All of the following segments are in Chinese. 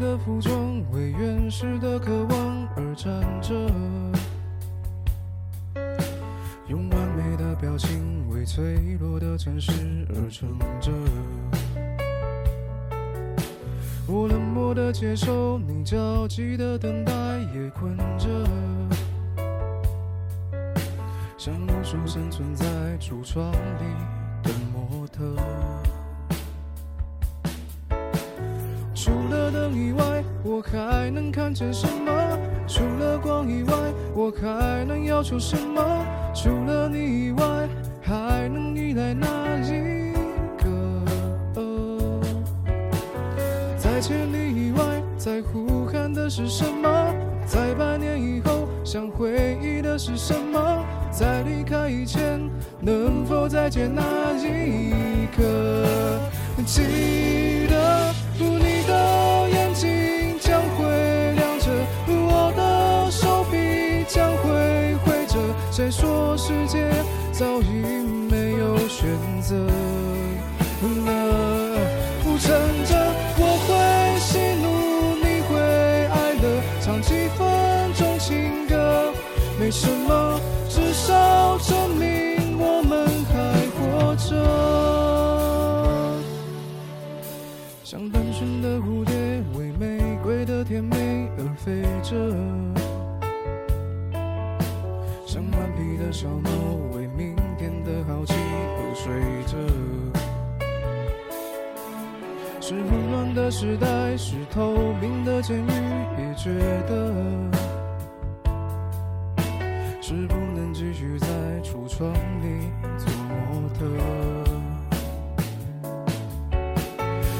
的服装为原始的渴望而站着，用完美的表情为脆弱的城市而撑着。我冷漠的接受，你焦急的等待，也困着，像无数生存在橱窗里的模特。以外，我还能看见什么？除了光以外，我还能要求什么？除了你以外，还能依赖哪一个？在千里以外，在呼喊的是什么？在百年以后，想回忆的是什么？在离开以前，能否再见那一刻？记得你的早已没有选择了？趁着我会喜怒，你会哀乐，唱几分钟情歌，没什么，至少证明我们还活着。像单纯的蝴蝶，为玫瑰的甜美而飞着；像顽皮的小猫，是混乱的时代，是透明的监狱，也觉得是不能继续在橱窗里做模特。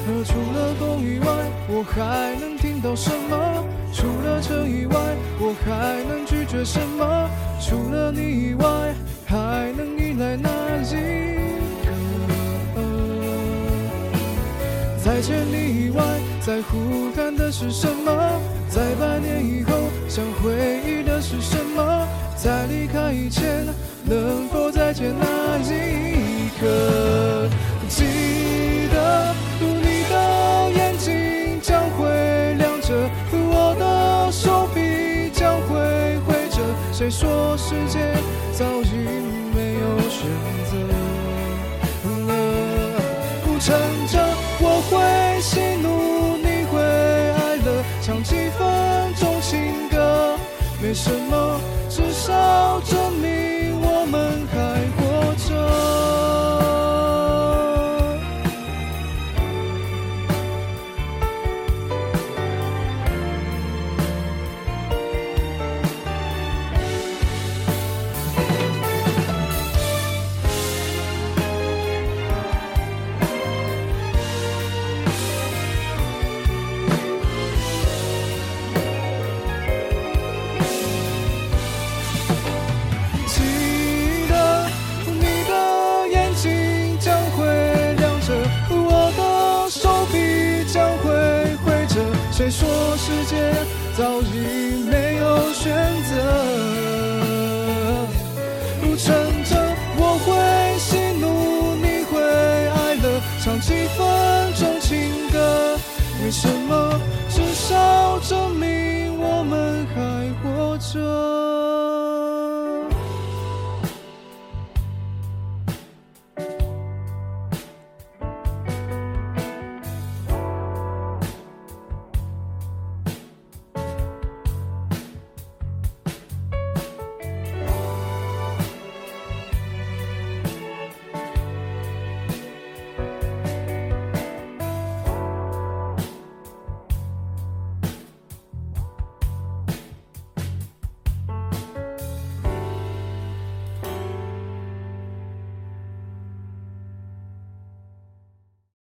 而除了风以外，我还能听到什么？除了这以外，我还能拒绝什么？除了你以外，还呼喊的是什么？在百年以后，想回忆的是什么？在离开以前，能否再见那一刻？记得你的眼睛将会亮着，我的手臂将会挥着。谁说世界早已没有选择了？趁着我会喜怒，唱几分钟情歌，没什么，世界早已没有选择？趁着我会喜怒，你会哀乐，唱几分钟情歌，